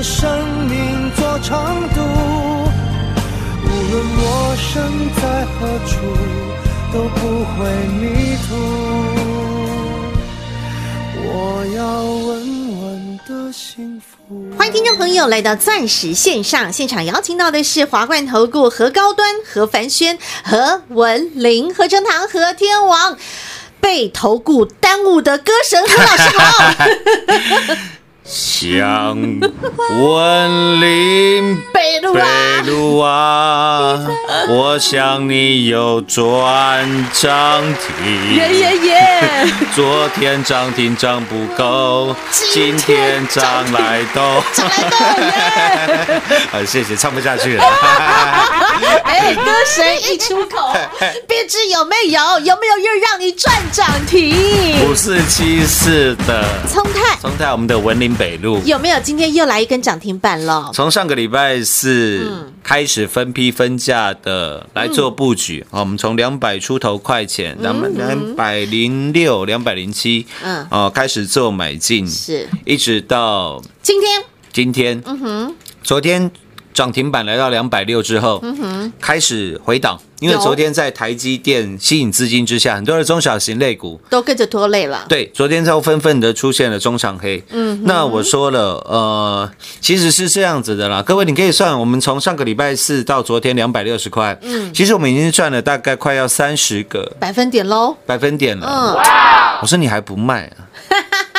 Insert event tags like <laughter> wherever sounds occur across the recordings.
用生命做长度。无论我身在何处，都不会迷途。我要稳稳的幸福。欢迎听众朋友来到钻石线上现场，邀请到的是华冠投顾何高端、何凡轩、何文林、何成堂、何天王，被投顾耽误的歌神何老师好。<laughs> 想问林 <laughs> 北路啊，北路啊，<laughs> 我想你有转涨停。耶耶耶！<laughs> 昨天涨停涨不够，今今天天涨来都。涨来都谢谢，唱不下去了。哎，歌神一出口，别知有没有，有没有又让你赚涨停？五四七四的聪泰。冲泰，我们的文林北路。有没有今天又来一根涨停板了？从上个礼拜四嗯。开始分批分价的来做布局，啊，我们从两百出头块钱，两百两百零六、两百零七，嗯。哦，开始做买进，是。一直到今天，今天，嗯哼，昨天涨停板来到两百六之后，开始回档，因为昨天在台积电吸引资金之下，很多的中小型类股都跟着拖累了。对，昨天就纷纷的出现了中长黑。嗯，那我说了，呃，其实是这样子的啦，各位你可以算，我们从上个礼拜四到昨天两百六十块，嗯，其实我们已经赚了大概快要三十个百分点喽。百分点了。嗯，我说你还不卖啊？<laughs>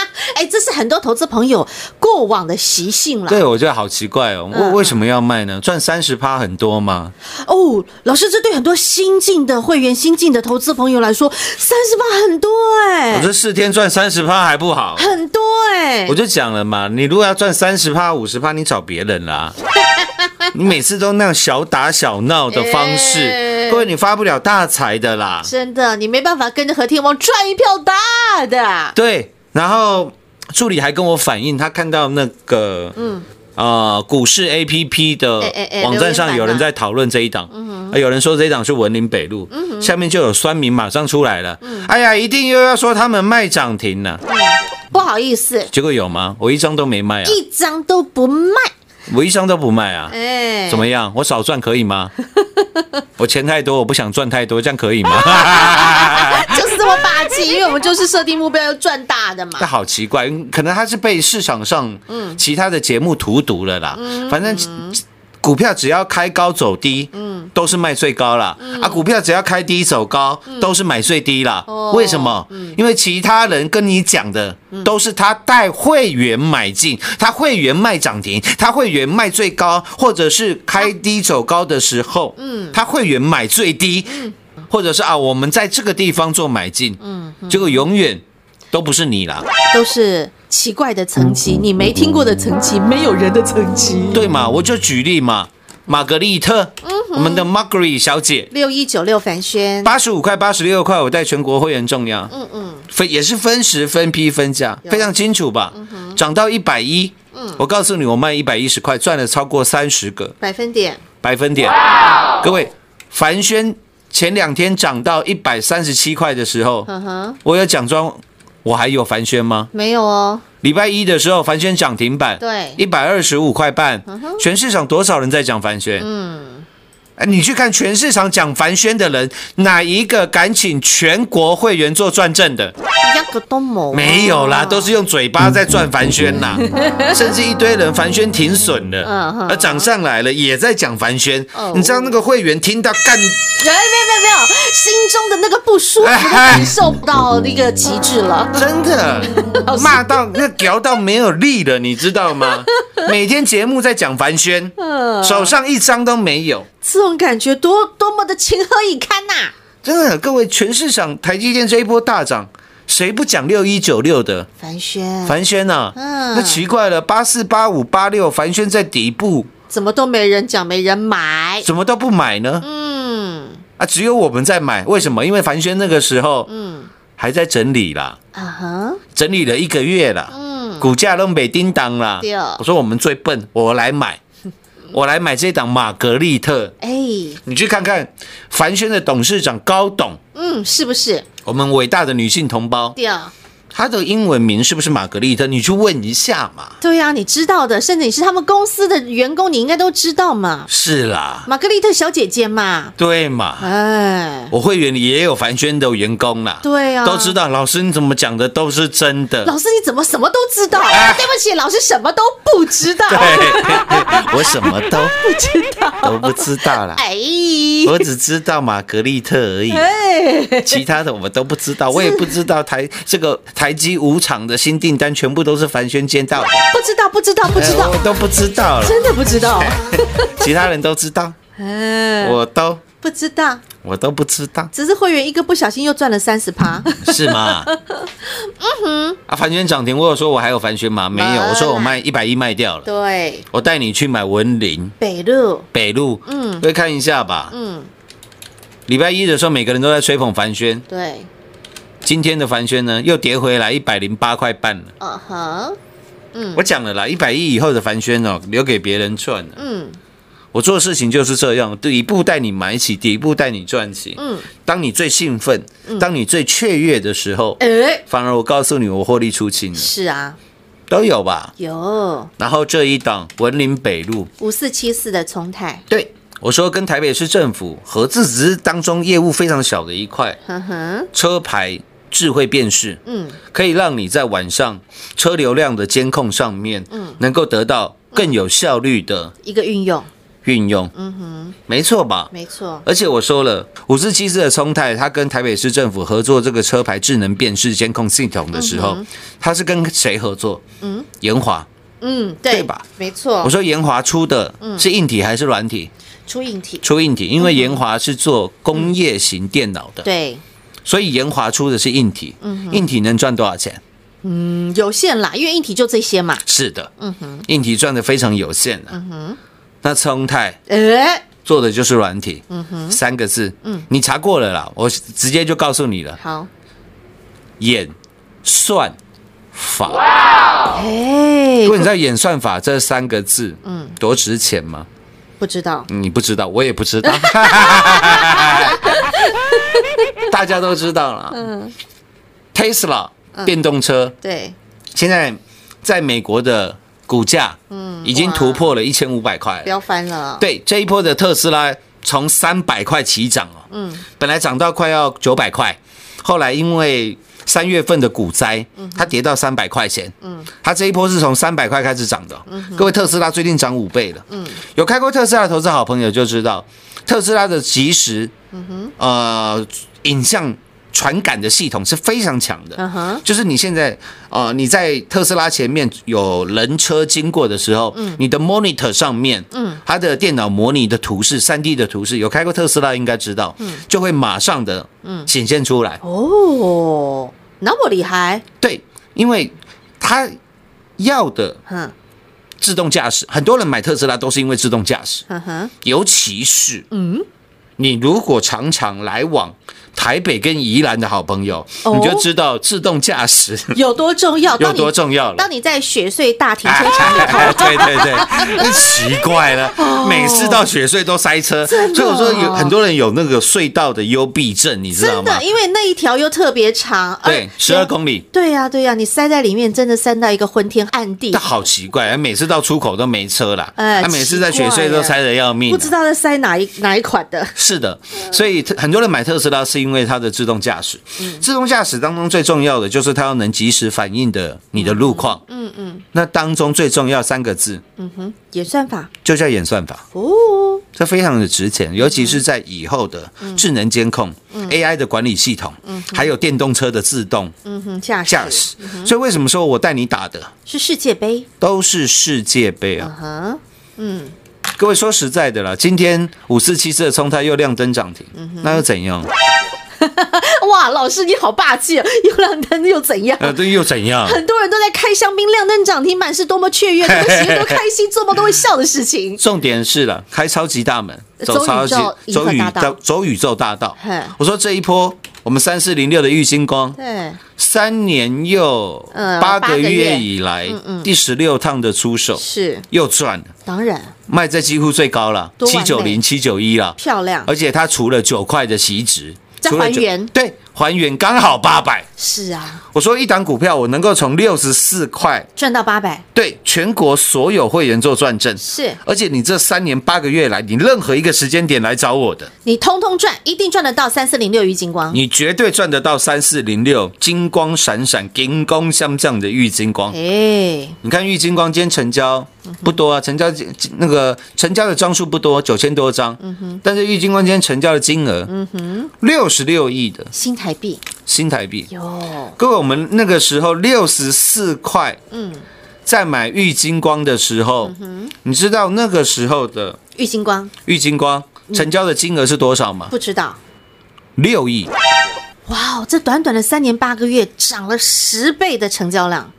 哎，这是很多投资朋友过往的习性了。对，我觉得好奇怪哦，嗯为为什么要卖呢？赚三十趴很多吗？哦，老师，这对很多新进的会员、新进的投资朋友来说，三十趴很多哎、我这四天赚三十趴还不好？很多哎、我就讲了嘛，你如果要赚三十趴、五十趴，你找别人啦。<laughs> 你每次都那样小打小闹的方式，哎各位你发不了大财的啦。真的，你没办法跟着和天王赚一票大的。对，然后助理还跟我反映，他看到那个嗯。呃，股市 A P P 的网站上有人在讨论这一档，啊有人说这一档是文林北路，嗯下面就有酸民马上出来了，哎呀，一定又要说他们卖涨停了，不好意思，结果有吗？我一张都没卖啊，一张都不卖。我一张都不卖啊，哎，怎么样？我少赚可以吗？<laughs> 我钱太多，我不想赚太多，这样可以吗？<laughs> 就是这么霸气？因为我们就是设定目标要赚大的嘛那。好奇怪，可能他是被市场上其他的节目荼毒了啦。反正股票只要开高走低，嗯都是卖最高啦。啊，股票只要开低走高，都是买最低啦。为什么？因为其他人跟你讲的都是他带会员买进，他会员卖涨停，他会员卖最高，或者是开低走高的时候，嗯他会员买最低。或者是啊，我们在这个地方做买进，嗯结果永远都不是你啦，都是奇怪的层级，你没听过的层级，没有人的层级。对嘛？我就举例嘛，玛格丽特，我们的 Margaret 小姐，六一九六凡轩，八十五块、八十六块，我带全国会员重压，嗯嗯，分也是分时、分批、分价，非常清楚吧？涨到一百一，我告诉你，我卖一百一十块，赚了超过三十个。百分点。百分点。各位，凡轩前两天涨到一百三十七块的时候，嗯，我有奖状，我还有凡轩吗？没有哦。礼拜一的时候，凡轩涨停板，对一百二十五块半，全市场多少人在讲凡轩？嗯，哎，你去看全市场讲凡轩的人，哪一个敢请全国会员做转正的？一个都没没有啦，都是用嘴巴在转凡轩啦，<laughs> 甚至一堆人凡轩停损嗯了哼，而涨上来了，也在讲凡轩哦。你知道那个会员听到干，没有没有没有，心中的那个不舒服感受到那个极致了。<laughs> 真的骂到那屌到没有力了，你知道吗？<laughs> 每天节目在讲凡轩，嗯手上一张都没有。这种感觉多多么的情何以堪呐、真的，各位，全市场台积电这一波大涨，谁不讲六一九六的？凡轩，凡轩呐、嗯。那奇怪了，八四八五八六，凡轩在底部，怎么都没人讲，没人买。怎么都不买呢？嗯。啊，只有我们在买，为什么？因为凡轩那个时候，嗯，还在整理啦，啊哈，整理了一个月啦，嗯，股价都没叮当啦。对。我说我们最笨，我来买，我来买这档玛格丽特。哎，你去看看凡轩的董事长高董，嗯，是不是？我们伟大的女性同胞，对啊，她的英文名是不是玛格丽特？你去问一下嘛。对呀、你知道的，甚至你是他们公司的员工，你应该都知道嘛。是啦，玛格丽特小姐姐嘛，对嘛。哎，我会员里也有凡轩的员工啦，对啊都知道。老师你怎么讲的都是真的。老师你怎么什么都知道？哎对不起，老师什么都不知道。对，<laughs> 我什么都不知道，都不知道啦。哎，我只知道玛格丽特而已，哎，其他的我们都不知道。我也不知道台这个台积五厂的新订单全部都是凡轩接到的，不知道，不知道，不知道。哎我，都不知道了。真的不知道。<laughs> <laughs> 其他人都知道，嗯，我都。不知道，我都不知道，只是会员一个不小心又赚了三十趴。是吗？<laughs> 嗯哼，啊，凡轩涨停，我有说我还有凡轩吗？没有，我说我卖一百一卖掉了。对，我带你去买文林。北路，北路，嗯。嗯，会看一下吧。嗯，礼拜一的时候，每个人都在吹捧凡轩，对，今天的凡轩呢又跌回来一百零八块半了。嗯哼，嗯。我讲了啦，一百亿以后的凡轩哦，留给别人赚了。嗯。我做事情就是这样，底部带你买起，底部带你赚起。嗯，当你最兴奋，当你最雀跃的时候，哎，反而我告诉你，我获利出清了。是啊，都有吧？有。然后这一档文林北路，五四七四的聪泰，对我说跟台北市政府合资，只是当中业务非常小的一块，车牌智慧辨识，嗯，可以让你在晚上车流量的监控上面，嗯，能够得到更有效率的一个运用，运用，嗯哼，没错吧？没错，而且我说了，五十七四的聪泰，他跟台北市政府合作这个车牌智能辨识监控系统的时候，它是跟谁合作？嗯，延华。嗯，对对吧？没错，我说延华出的是硬体还是软体？出硬体，出硬体，因为延华是做工业型电脑的，对，所以延华出的是硬体。硬体能赚多少钱？嗯，有限啦，因为硬体就这些嘛，是的，嗯哼。硬体赚的非常有限的。嗯哼。那聪泰哎，做的就是软体，嗯哼。三个字，嗯。你查过了啦，我直接就告诉你了，好，演算法。哎如，果你知道演算法这三个字，嗯，多值钱吗？不知道，你不知道，我也不知道，<laughs> 大家都知道了。嗯，Tesla 电动车。对，现在在美国的股价，嗯，已经突破了一千五百块了。飙翻了，对，这一波的特斯拉从三百块起涨哦，嗯，本来涨到快要九百块，后来因为三月份的股灾，它跌到三百块钱，嗯，它这一波是从三百块开始涨的嗯、各位特斯拉最近涨五倍了，嗯，有开过特斯拉的投资好朋友就知道，特斯拉的即时，呃，影像传感的系统是非常强的，嗯哼，就是你现在呃你在特斯拉前面有人车经过的时候，你的 monitor 上面，嗯，它的电脑模拟的图示、三 D 的图示，有开过特斯拉应该知道，嗯，就会马上的显现出来。哦，那么厉害，对，因为它要的哼自动驾驶，很多人买特斯拉都是因为自动驾驶，尤其是嗯，你如果常常来往台北跟宜兰的好朋友，哦你就知道自动驾驶 <laughs> 有多重要？<laughs> 有多重要了。当你在雪隧大停车场里 <laughs> 头，对对对，那奇怪了，每次到雪隧都塞车，哦所以我说有很多人有那个隧道的幽闭症，你知道吗真的，？因为那一条又特别长，对而，十二公里。对呀、对呀、你塞在里面，真的塞到一个昏天暗地但，好奇怪，每次到出口都没车啦，哎他每次在雪隧都塞得要命啊。不知道在塞哪一哪一款的。是的，所以很多人买特斯拉是因为它的自动驾驶。嗯。自动驾驶当中最重要的就是它要能及时反映的你的路况。嗯嗯。那当中最重要三个字。嗯哼演算法。就叫演算法。哦，这非常的值钱，尤其是在以后的智能监控、AI 的管理系统，还有电动车的自动嗯哼，驾驶。驾驶。所以为什么说我带你打的？是世界杯，都是世界杯啊？嗯哼，各位说实在的啦，今天五四七四的冲泰又亮灯涨停，那又怎样？<laughs> 哇，老师你好霸气，哦，又亮灯又怎样？呃，这又怎样？很多人都在开香槟亮灯涨停板，是多么雀跃、多么喜悦、多开心、做梦都会笑的事情。重点是了，开超级大门，走超级走宇宙大道。走宇宙大道。我说这一波，我们三四零六的玉星光，对，三年又嗯八个月月以来第十六趟的出手，是。又赚了，当然。卖在几乎最高了，七九零、七九一了，漂亮，而且它除了九块的席值，再除了九还原。对，还原刚好八百。是啊，我说一档股票我能够从六十四块赚到八百，对全国所有会员做转正，是。而且你这三年八个月来，你任何一个时间点来找我的，你通通赚，一定赚得到三四零六玉金光。你绝对赚得到三四零六金光闪闪、金光相降的玉金光。哎，你看玉金光今天成交不多啊，成交那个成交的张数不多，九千多张。嗯哼。但是玉金光今天成交的金额，嗯哼。六十六亿的。新台币新台币。哟，各位，我们那个时候六十四块，嗯，在买玉金光的时候，你知道那个时候的玉金光玉金光成交的金额是多少吗？不知道。六亿。哇哦，这短短的三年八个月涨了十倍的成交量，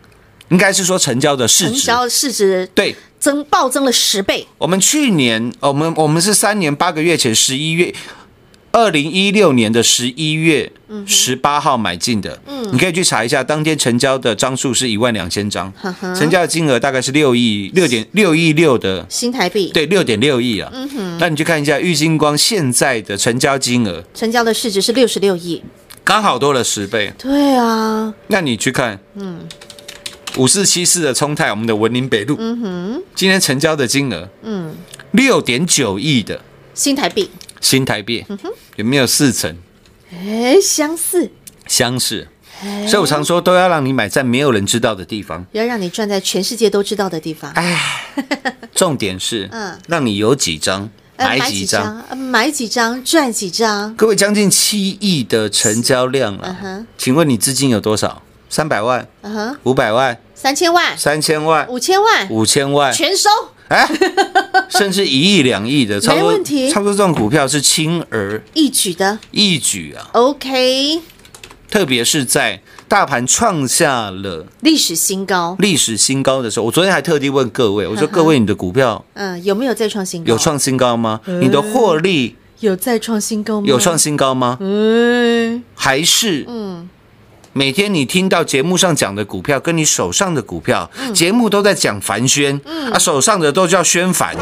应该是说成交的市值。成交市值对，增暴增了十倍。我们去年，呃我们我们是三年八个月前十一月，二零一六年的十一月十八号买进的。嗯，你可以去查一下，当天成交的张数是一万两千张，成交的金额大概是六亿六点六亿六的，新台币。对，六点六亿啊。嗯哼，那你去看一下玉金光现在的成交金额，成交的市值是六十六亿。刚好多了十倍。对啊，那你去看，嗯，五四七四的冲泰，我们的文林北路，嗯哼，今天成交的金额，嗯，六点九亿的。新台币，新台币，有没有四成哎，相似，相似？所以我常说，都要让你买在没有人知道的地方。要让你赚在全世界都知道的地方。哎，<laughs> 重点是，嗯。让你有几张？呃买几张。，呃买几张？赚几张。各位，将近七亿的成交量了，请问你资金有多少？三百万、五百万、三千万、三千万、五千万，五千万，全收。哎，<laughs> 甚至一亿、两亿的，差不多没问题差不多这种股票是轻而易举的易举啊，，OK，特别是在大盘创下了历史新高。历史新高的时候，我昨天还特地问各位，我说各位，你的股票嗯，有没有再创新高？有创新高吗？你的获利有再创新高吗？有创新高吗？嗯，还是嗯每天你听到节目上讲的股票，跟你手上的股票，嗯。节目都在讲凡轩，啊，手上的都叫宣凡，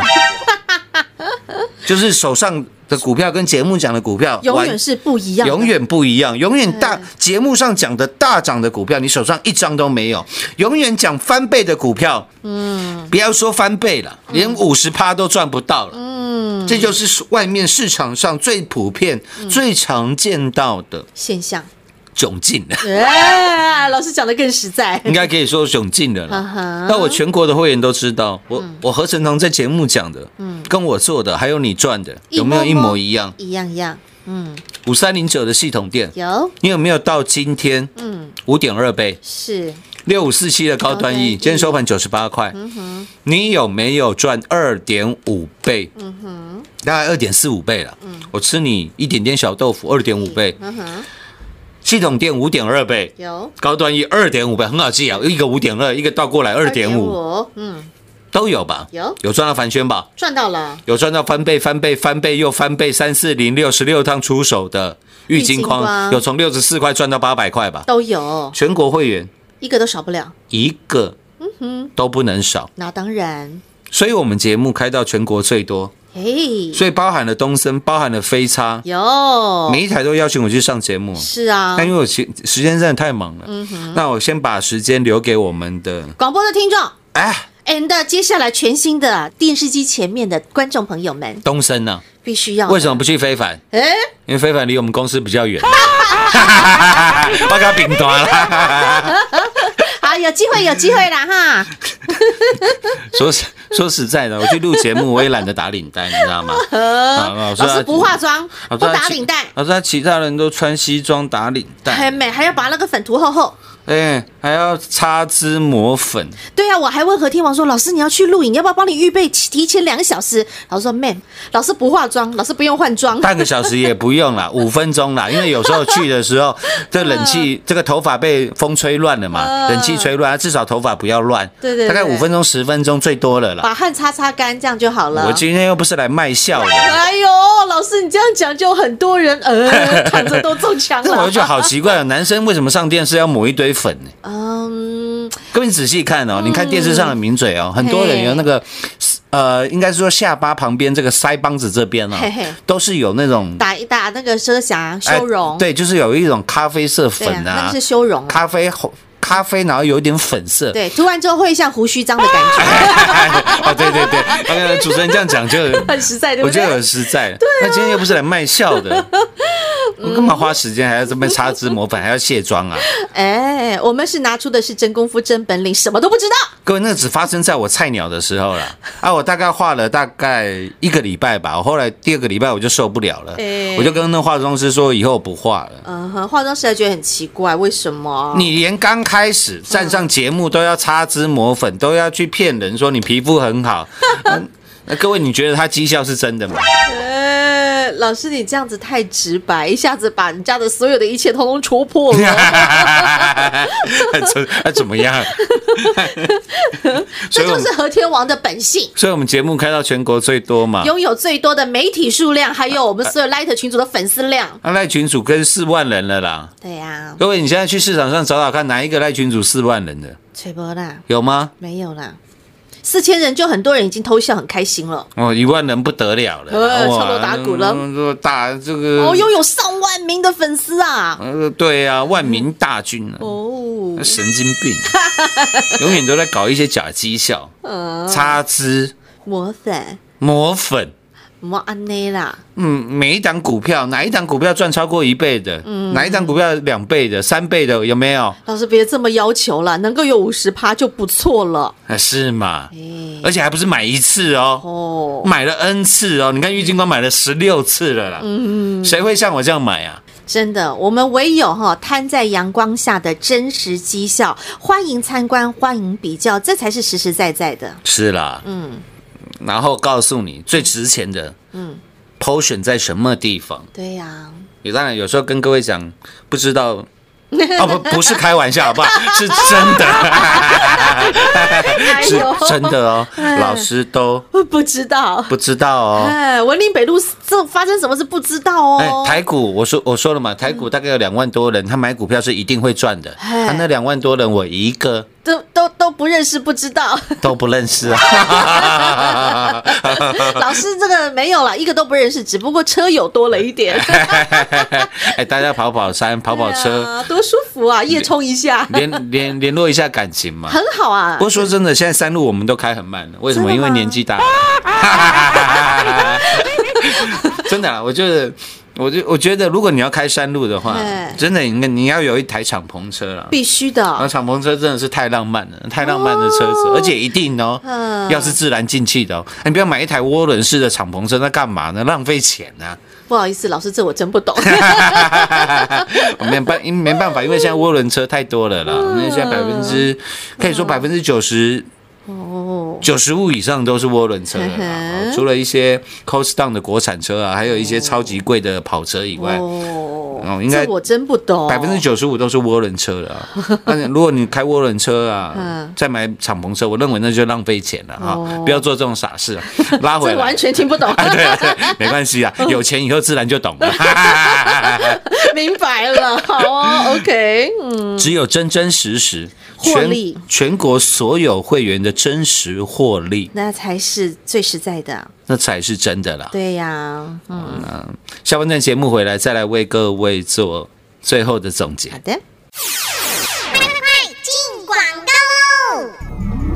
<laughs> 就是手上的股票跟节目讲的股票永远是不一样，永远不一样，永远大节目上讲的大涨的股票，你手上一张都没有；永远讲翻倍的股票，嗯，不要说翻倍了，连五十趴都赚不到了。嗯，这就是外面市场上最普遍、最常见到的现象。窘境了。<laughs> 哎，老师讲的更实在。应该可以说窘境的了。那我全国的会员都知道，我我何成堂在节目讲的，嗯跟我做的，还有你赚的，有没有一模一样？一样一样，嗯，五三零九的系统店，有，你有没有到今天？嗯，五点二倍，是六五四七的高端 E 疫，今天收盘九十八块。嗯哼你有没有赚二点五倍？嗯哼，大概二点四五倍了。嗯我吃你一点点小豆腐，二点五倍。嗯哼，系统店五点二倍，有。高端一二点五倍，很好记啊，一个五点二，一个倒过来二点五，嗯，都有吧？有。有赚到凡轩吧？赚到了，有赚到翻倍、翻倍、翻倍又翻倍，三四零六十六趟出手的玉金框，光。有从六十四块赚到八百块吧？都有，全国会员。一个都少不了。一个嗯哼。都不能少，那当然，所以我们节目开到全国最多，嘿，所以包含了东升，包含了飞叉，有，每一台都邀请我去上节目。是啊。但，因为我时时间真的太忙了，嗯哼。那我先把时间留给我们的广播的听众。哎，and 接下来全新的电视机前面的观众朋友们，东升呢、必须要为什么不去非凡？哎，因为非凡离我们公司比较远。<laughs> 我给他饼端了。好，有机会，有机会啦哈！<laughs> 说实说实在的，我去录节目，<laughs> 我也懒得打领带，你知道吗？啊老师不化妆，不打领带，老师，其他人都穿西装打领带，很美，还要把那个粉涂厚厚。哎，还要擦脂抹粉。对啊，我还问何天王说：“老师，你要去录影，要不要帮你预备提前两个小时？”老师说：“Man，老师不化妆，老师不用换装。半个小时也不用啦，<laughs> 五分钟啦，因为有时候去的时候，这冷气这个头发被风吹乱了嘛，嗯冷气吹乱，至少头发不要乱。对对对大概五分钟十分钟最多了啦。把汗擦擦干，这样就好了。我今天又不是来卖笑的，哎呦，老师，你这样讲就很多人呃躺着都中枪了。<laughs> 这我就觉得好奇怪哦，男生为什么上电视要抹一堆粉。呢？嗯，各位仔细看哦，你看电视上的名嘴哦，很多人有那个呃，应该是说下巴旁边这个腮帮子这边哦嘿嘿，都是有那种打一打那个遮瑕哎修容，对，就是有一种咖啡色粉啊那是，修容啊。咖啡红咖啡，然后有一点粉色。对，涂完之后会像胡须章的感觉，<laughs> 哦，对对对，那个主持人这样讲就 <laughs> 很实在，对不对？我觉得很实在。那今天又不是来卖笑的，<laughs> 我干嘛花时间还要这边擦脂抹粉，还要卸妆啊？哎，我们是拿出的是真功夫、真本领，什么都不知道。各位，那只发生在我菜鸟的时候了。啊，我大概画了大概一个礼拜吧，我后来第二个礼拜我就受不了了，哎我就跟那化妆师说以后我不画了。嗯哼，化妆师还觉得很奇怪，为什么？你连刚开始站上节目都要擦脂抹粉，都要去骗人说你皮肤很好。<laughs> 嗯那各位，你觉得他绩效是真的吗？呃，老师，你这样子太直白，一下子把人家的所有的一切通通戳破了。<laughs> 怎那怎么样？<laughs> 这就是和天王的本性，所以我们节目开到全国最多嘛。拥有最多的媒体数量，还有我们所有 Light 群组的粉丝量。那赖群主跟四万人了啦。对呀、各位，你现在去市场上找找看，哪一个赖群主四万人的吹波啦，有吗？没有啦。四千人就很多人已经偷笑，很开心了。哦，一万人不得了了，敲锣打鼓了嗯这大这个哦，拥有上万名的粉丝啊！呃，对啊，万民大军啊。哦，那神经病，<laughs> 永远都在搞一些假绩效、擦资、抹粉抹粉。磨安内啦，嗯，每一档股票，哪一档股票赚超过一倍的？嗯哪一档股票两倍的、三倍的，有没有？老师别这么要求了，能够有五十趴就不错了。啊，是嘛？哎，而且还不是买一次哦，哦，买了 N 次哦。你看郁金光买了十六次了啦，嗯谁会像我这样买啊？真的，我们唯有哈摊在阳光下的真实绩效，欢迎参观，欢迎比较，这才是实实在在的。是啦，嗯，然后告诉你最值钱的，嗯，potion 在什么地方？对呀、你当然有时候跟各位讲，不知道。哦不，不是开玩笑，好不好？<laughs> 是真的，是真的哦。老师都不知道。不知道哦。哎，文林北路这发生什么事不知道哦哎哦。，台股，我说我说了嘛，台股大概有两万多人，他买股票是一定会赚的。哎他那两万多人，我一个都都都不认识，不知道。都不认识啊。<laughs> <laughs> 老师这个没有了，一个都不认识，只不过车友多了一点。<laughs> 哎，大家跑跑山、跑跑车，啊，多舒服啊！夜冲一下，联联联络一下感情嘛。很好啊不。过说真的，现在山路我们都开很慢了，为什么？因为年纪大了。<laughs> 真的啊，我觉得，我就我觉得，如果你要开山路的话哎，真的，你你要有一台敞篷车了。必须然后的，敞篷车真的是太浪漫了，太浪漫的车子，而且一定哦，嗯要是自然进气的哦，你不要买一台涡轮式的敞篷车，那干嘛呢？浪费钱啊！不好意思，老师，这我真不懂。<laughs> 没办，因没办法，因为现在涡轮车太多了啦，嗯因为现在百分之可以说百分之九十。哦，九十五以上都是涡轮车了除了一些 cost down 的国产车啊，还有一些超级贵的跑车以外，哦哦应该我真不懂。百分之九十五都是涡轮车了啊。<laughs> 那如果你开涡轮车啊嗯，再买敞篷车，我认为那就浪费钱了哈哦，不要做这种傻事啊，<laughs> 拉回来完。全听不懂。啊，对啊，对，没关系啊，<laughs> 有钱以后自然就懂了。明白了，好哦，OK，嗯，只有真真实实，获利全全国所有会员的真实获利，那才是最实在的。那才是真的啦。对呀，嗯，下半段节目回来，再来为各位做最后的总结好。的。快进广告喽！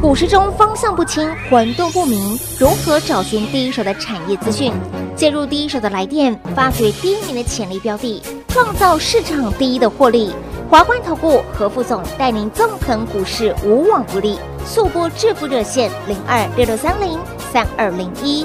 股市中方向不清、混沌不明，如何找寻第一手的产业资讯？介入第一手的来电，发掘第一名的潜力标的，创造市场第一的获利。华冠投顾何副总带领纵横股市，无往不利。速播致富热线零二六六三零三二零一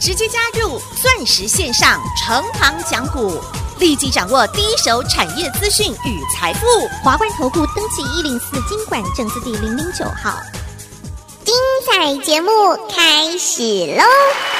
直接加入钻石线上成行讲股，立即掌握第一手产业资讯与财富。华冠投顾登记一零四经管证字第零零九号。精彩节目开始喽！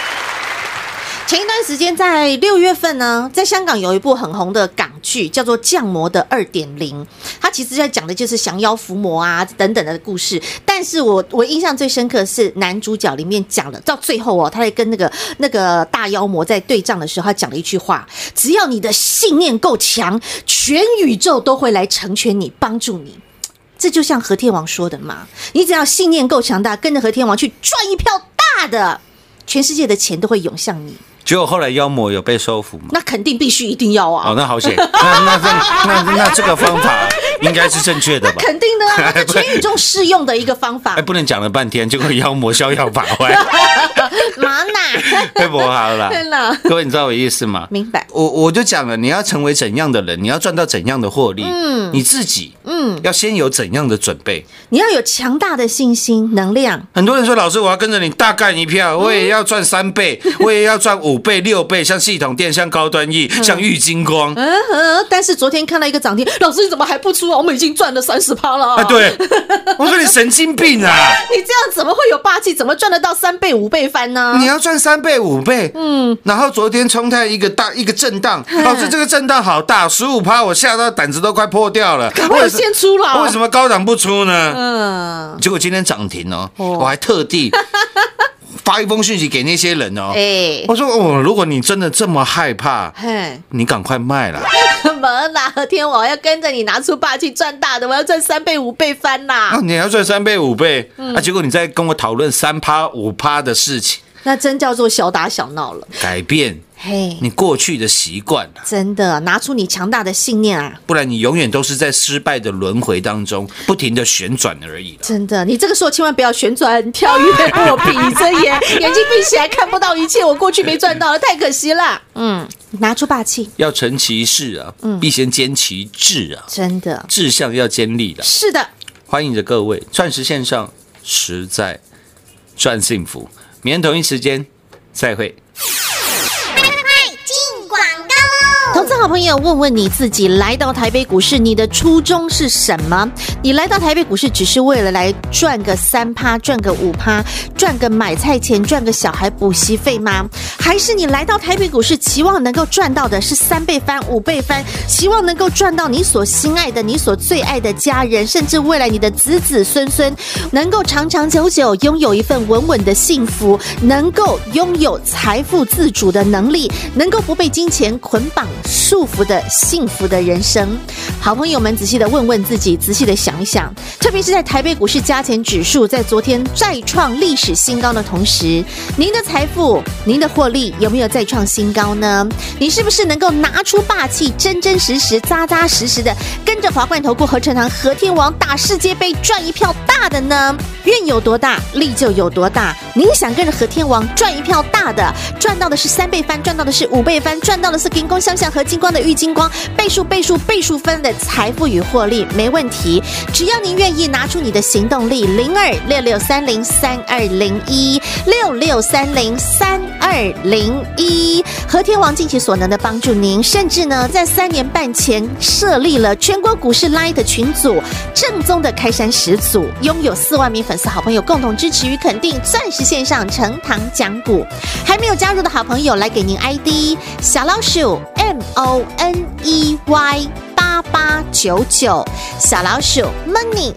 前一段时间在六月份呢，在香港有一部很红的港剧，叫做《降魔的二点零》，它其实在讲的就是降妖伏魔啊等等的故事。但是我我印象最深刻是男主角里面讲了，到最后哦，他在跟那个那个大妖魔在对仗的时候，他讲了一句话：只要你的信念够强，全宇宙都会来成全你，帮助你。这就像和天王说的嘛，你只要信念够强大，跟着和天王去赚一票大的，全世界的钱都会涌向你。结果后来妖魔有被收服吗？那肯定必须一定要啊，哦，那好险，那那那那那这个方法 <laughs> 应该是正确的吧？肯定的啊，<laughs> 这全宇宙适用的一个方法哎，。不能讲了半天，结果妖魔逍遥法外，<laughs> 妈呐，太不好了天哪！各位，你知道我意思吗？明白？我我就讲了，你要成为怎样的人，你要赚到怎样的获利，嗯你自己嗯，要先有怎样的准备。你要有强大的信心、能量。很多人说，老师，我要跟着你大干一票，我也要赚三倍，我也要赚五倍、六倍，像系统电、像高端 E、像玉金光。嗯哼，但是昨天看到一个涨停，老师你怎么还不出啊？我们已经赚了三十趴了。啊，，对，<laughs> 我说你神经病啊！你这样怎么会有霸气？怎么赚得到三倍、五倍翻呢？你要赚三倍、五倍，嗯，然后昨天冲太一个大一个震荡，老师这个震荡好大，十五趴，我吓到胆子都快破掉了。赶快为什先出了。为什么高档不出呢？嗯，结果今天涨停哦，哦我还特地发一封讯息给那些人哦，哎，我说哦，如果你真的这么害怕，嘿，你赶快卖了。<laughs> 怎么啦？天王要跟着你拿出霸气赚大的，我要赚三倍、五倍翻啦！啊，你还要赚三倍五倍，啊，结果你在跟我讨论三趴五趴的事情，那真叫做小打小闹了。改变嘿，你过去的习惯啊，真的拿出你强大的信念啊！不然你永远都是在失败的轮回当中不停的旋转而已。真的，你这个时候千万不要旋转跳跃，我闭着眼，眼睛闭起来看不到一切，我过去没赚到了，太可惜了。嗯，拿出霸气，要成其事啊，必先兼其志啊，真的志向要坚立的。是的。欢迎着各位，钻石线上实在赚幸福。明天同一时间再会。好朋友，问问你自己，来到台北股市，你的初衷是什么？你来到台北股市，只是为了来赚个三趴，赚个五趴，赚个买菜钱，赚个小孩补习费吗？还是你来到台北股市，期望能够赚到的是三倍翻、五倍翻，希望能够赚到你所心爱的、你所最爱的家人，甚至未来你的子子孙孙，能够长长久久拥有一份稳稳的幸福，能够拥有财富自主的能力，能够不被金钱捆绑束缚的幸福的人生。好朋友们，仔细的问问自己，仔细的想一想，特别是在台北股市加权指数在昨天再创历史新高的同时，您的财富、您的获利有没有再创新高呢？你是不是能够拿出霸气，真真实实、扎扎实实的跟着华冠投顾合成堂和天王打世界杯赚一票大的呢？愿有多大，力就有多大。您想跟着和天王赚一票大的，赚到的是三倍翻，赚到的是五倍翻，赚到的是金光相向和金光的玉金光，倍数倍数倍数分的财富与获利，没问题。只要您愿意拿出你的行动力，零二六六三零三二零一六六三零三二零一，和天王尽其所能的帮助您，甚至呢，在三年半前设立了全国股市 Light 群组，正宗的开山始祖，拥有四万名粉丝好朋友共同支持与肯定，钻石线上呈堂讲股。还没有加入的好朋友，来给您 ID 小老鼠 M O N E Y 八八九九，小老鼠 Money。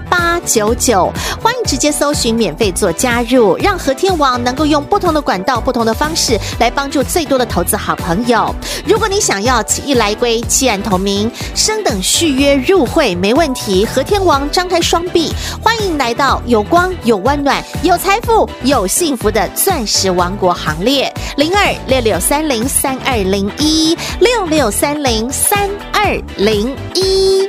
八九九，欢迎直接搜寻免费做加入，让和天王能够用不同的管道、不同的方式来帮助最多的投资好朋友。如果你想要起义来归、弃暗投明、升等续约入会，没问题。和天王张开双臂，欢迎来到有光、有温暖、有财富、有幸福的钻石王国行列。零二六六三零三二零一六六三零三二零一。